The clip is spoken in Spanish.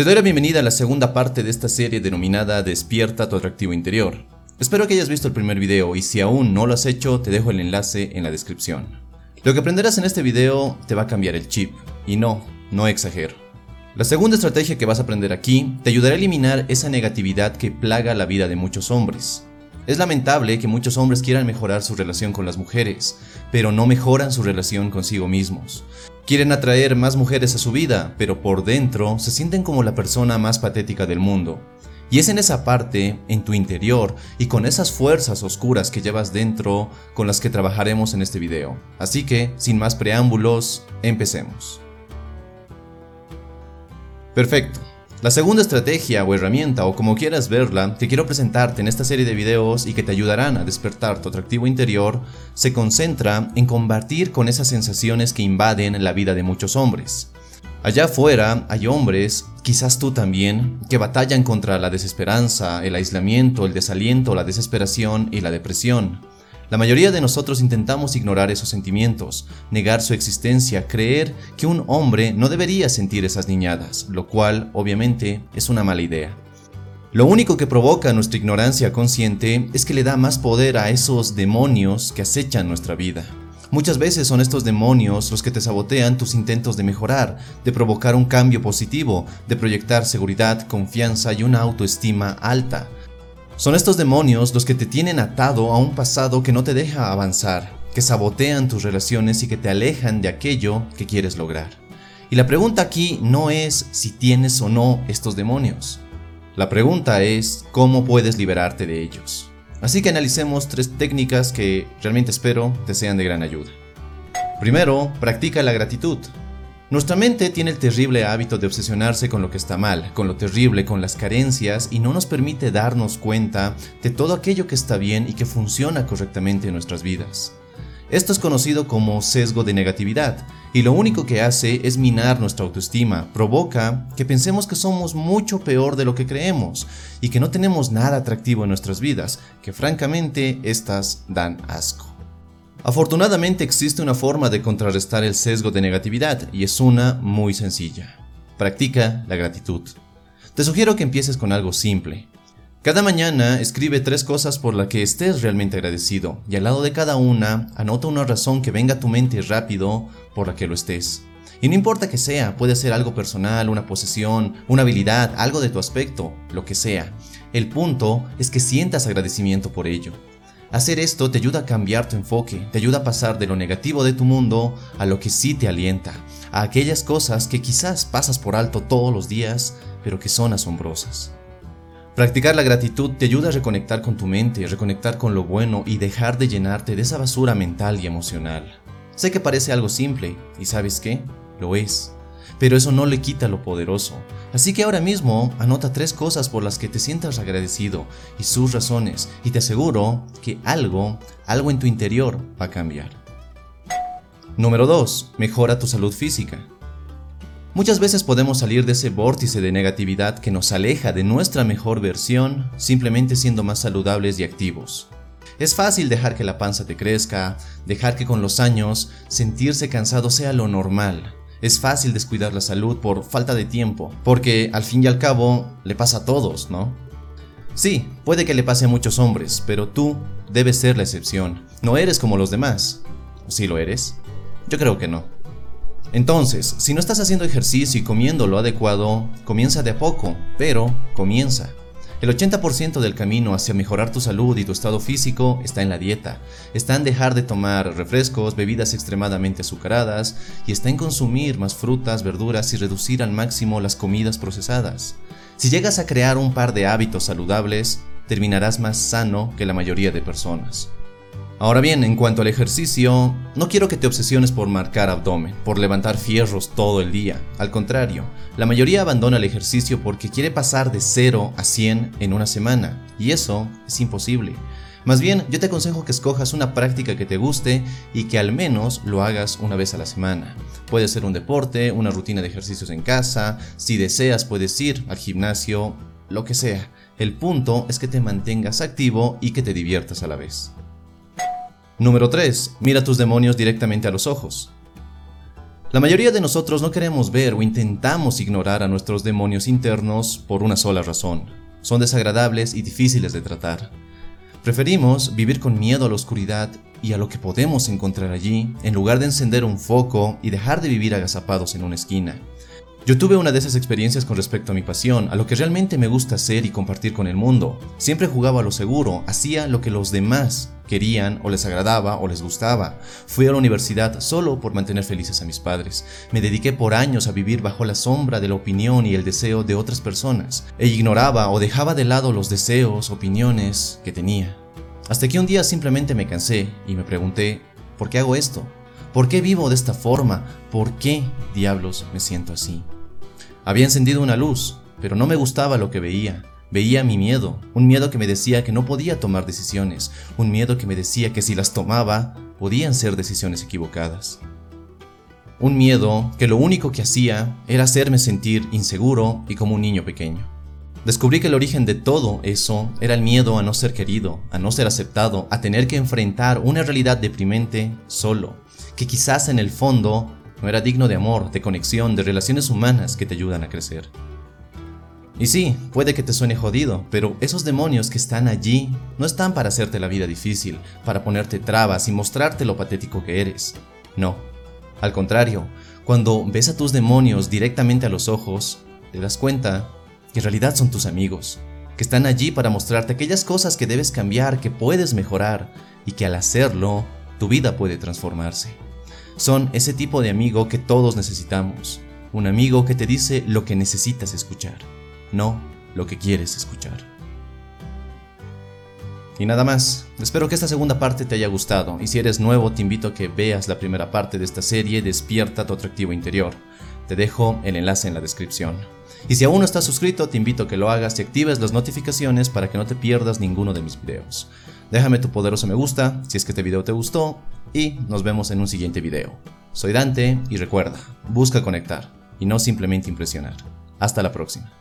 Te doy la bienvenida a la segunda parte de esta serie denominada Despierta tu atractivo interior. Espero que hayas visto el primer video y si aún no lo has hecho, te dejo el enlace en la descripción. Lo que aprenderás en este video te va a cambiar el chip, y no, no exagero. La segunda estrategia que vas a aprender aquí te ayudará a eliminar esa negatividad que plaga la vida de muchos hombres. Es lamentable que muchos hombres quieran mejorar su relación con las mujeres, pero no mejoran su relación consigo mismos. Quieren atraer más mujeres a su vida, pero por dentro se sienten como la persona más patética del mundo. Y es en esa parte, en tu interior, y con esas fuerzas oscuras que llevas dentro con las que trabajaremos en este video. Así que, sin más preámbulos, empecemos. Perfecto. La segunda estrategia o herramienta o como quieras verla que quiero presentarte en esta serie de videos y que te ayudarán a despertar tu atractivo interior se concentra en combatir con esas sensaciones que invaden la vida de muchos hombres. Allá afuera hay hombres, quizás tú también, que batallan contra la desesperanza, el aislamiento, el desaliento, la desesperación y la depresión. La mayoría de nosotros intentamos ignorar esos sentimientos, negar su existencia, creer que un hombre no debería sentir esas niñadas, lo cual obviamente es una mala idea. Lo único que provoca nuestra ignorancia consciente es que le da más poder a esos demonios que acechan nuestra vida. Muchas veces son estos demonios los que te sabotean tus intentos de mejorar, de provocar un cambio positivo, de proyectar seguridad, confianza y una autoestima alta. Son estos demonios los que te tienen atado a un pasado que no te deja avanzar, que sabotean tus relaciones y que te alejan de aquello que quieres lograr. Y la pregunta aquí no es si tienes o no estos demonios. La pregunta es cómo puedes liberarte de ellos. Así que analicemos tres técnicas que realmente espero te sean de gran ayuda. Primero, practica la gratitud. Nuestra mente tiene el terrible hábito de obsesionarse con lo que está mal, con lo terrible, con las carencias y no nos permite darnos cuenta de todo aquello que está bien y que funciona correctamente en nuestras vidas. Esto es conocido como sesgo de negatividad y lo único que hace es minar nuestra autoestima, provoca que pensemos que somos mucho peor de lo que creemos y que no tenemos nada atractivo en nuestras vidas, que francamente estas dan asco. Afortunadamente existe una forma de contrarrestar el sesgo de negatividad y es una muy sencilla. Practica la gratitud. Te sugiero que empieces con algo simple. Cada mañana escribe tres cosas por las que estés realmente agradecido y al lado de cada una anota una razón que venga a tu mente rápido por la que lo estés. Y no importa que sea, puede ser algo personal, una posesión, una habilidad, algo de tu aspecto, lo que sea. El punto es que sientas agradecimiento por ello. Hacer esto te ayuda a cambiar tu enfoque, te ayuda a pasar de lo negativo de tu mundo a lo que sí te alienta, a aquellas cosas que quizás pasas por alto todos los días, pero que son asombrosas. Practicar la gratitud te ayuda a reconectar con tu mente, reconectar con lo bueno y dejar de llenarte de esa basura mental y emocional. Sé que parece algo simple, y sabes qué, lo es pero eso no le quita lo poderoso. Así que ahora mismo anota tres cosas por las que te sientas agradecido y sus razones y te aseguro que algo, algo en tu interior va a cambiar. Número 2. Mejora tu salud física. Muchas veces podemos salir de ese vórtice de negatividad que nos aleja de nuestra mejor versión simplemente siendo más saludables y activos. Es fácil dejar que la panza te crezca, dejar que con los años sentirse cansado sea lo normal, es fácil descuidar la salud por falta de tiempo, porque al fin y al cabo le pasa a todos, ¿no? Sí, puede que le pase a muchos hombres, pero tú debes ser la excepción. No eres como los demás. ¿O sí lo eres? Yo creo que no. Entonces, si no estás haciendo ejercicio y comiendo lo adecuado, comienza de a poco, pero comienza. El 80% del camino hacia mejorar tu salud y tu estado físico está en la dieta, está en dejar de tomar refrescos, bebidas extremadamente azucaradas y está en consumir más frutas, verduras y reducir al máximo las comidas procesadas. Si llegas a crear un par de hábitos saludables, terminarás más sano que la mayoría de personas. Ahora bien, en cuanto al ejercicio, no quiero que te obsesiones por marcar abdomen, por levantar fierros todo el día. Al contrario, la mayoría abandona el ejercicio porque quiere pasar de 0 a 100 en una semana, y eso es imposible. Más bien, yo te aconsejo que escojas una práctica que te guste y que al menos lo hagas una vez a la semana. Puede ser un deporte, una rutina de ejercicios en casa, si deseas puedes ir al gimnasio, lo que sea. El punto es que te mantengas activo y que te diviertas a la vez. Número 3. Mira tus demonios directamente a los ojos. La mayoría de nosotros no queremos ver o intentamos ignorar a nuestros demonios internos por una sola razón. Son desagradables y difíciles de tratar. Preferimos vivir con miedo a la oscuridad y a lo que podemos encontrar allí, en lugar de encender un foco y dejar de vivir agazapados en una esquina. Yo tuve una de esas experiencias con respecto a mi pasión, a lo que realmente me gusta hacer y compartir con el mundo. Siempre jugaba a lo seguro, hacía lo que los demás querían o les agradaba o les gustaba. Fui a la universidad solo por mantener felices a mis padres. Me dediqué por años a vivir bajo la sombra de la opinión y el deseo de otras personas, e ignoraba o dejaba de lado los deseos, opiniones que tenía. Hasta que un día simplemente me cansé y me pregunté, ¿por qué hago esto? ¿Por qué vivo de esta forma? ¿Por qué diablos me siento así? Había encendido una luz, pero no me gustaba lo que veía. Veía mi miedo, un miedo que me decía que no podía tomar decisiones, un miedo que me decía que si las tomaba, podían ser decisiones equivocadas. Un miedo que lo único que hacía era hacerme sentir inseguro y como un niño pequeño. Descubrí que el origen de todo eso era el miedo a no ser querido, a no ser aceptado, a tener que enfrentar una realidad deprimente solo, que quizás en el fondo no era digno de amor, de conexión, de relaciones humanas que te ayudan a crecer. Y sí, puede que te suene jodido, pero esos demonios que están allí no están para hacerte la vida difícil, para ponerte trabas y mostrarte lo patético que eres. No. Al contrario, cuando ves a tus demonios directamente a los ojos, te das cuenta que en realidad son tus amigos, que están allí para mostrarte aquellas cosas que debes cambiar, que puedes mejorar y que al hacerlo, tu vida puede transformarse. Son ese tipo de amigo que todos necesitamos. Un amigo que te dice lo que necesitas escuchar, no lo que quieres escuchar. Y nada más, espero que esta segunda parte te haya gustado y si eres nuevo te invito a que veas la primera parte de esta serie Despierta tu atractivo interior. Te dejo el enlace en la descripción. Y si aún no estás suscrito, te invito a que lo hagas y actives las notificaciones para que no te pierdas ninguno de mis videos. Déjame tu poderoso me gusta si es que este video te gustó y nos vemos en un siguiente video. Soy Dante y recuerda, busca conectar y no simplemente impresionar. Hasta la próxima.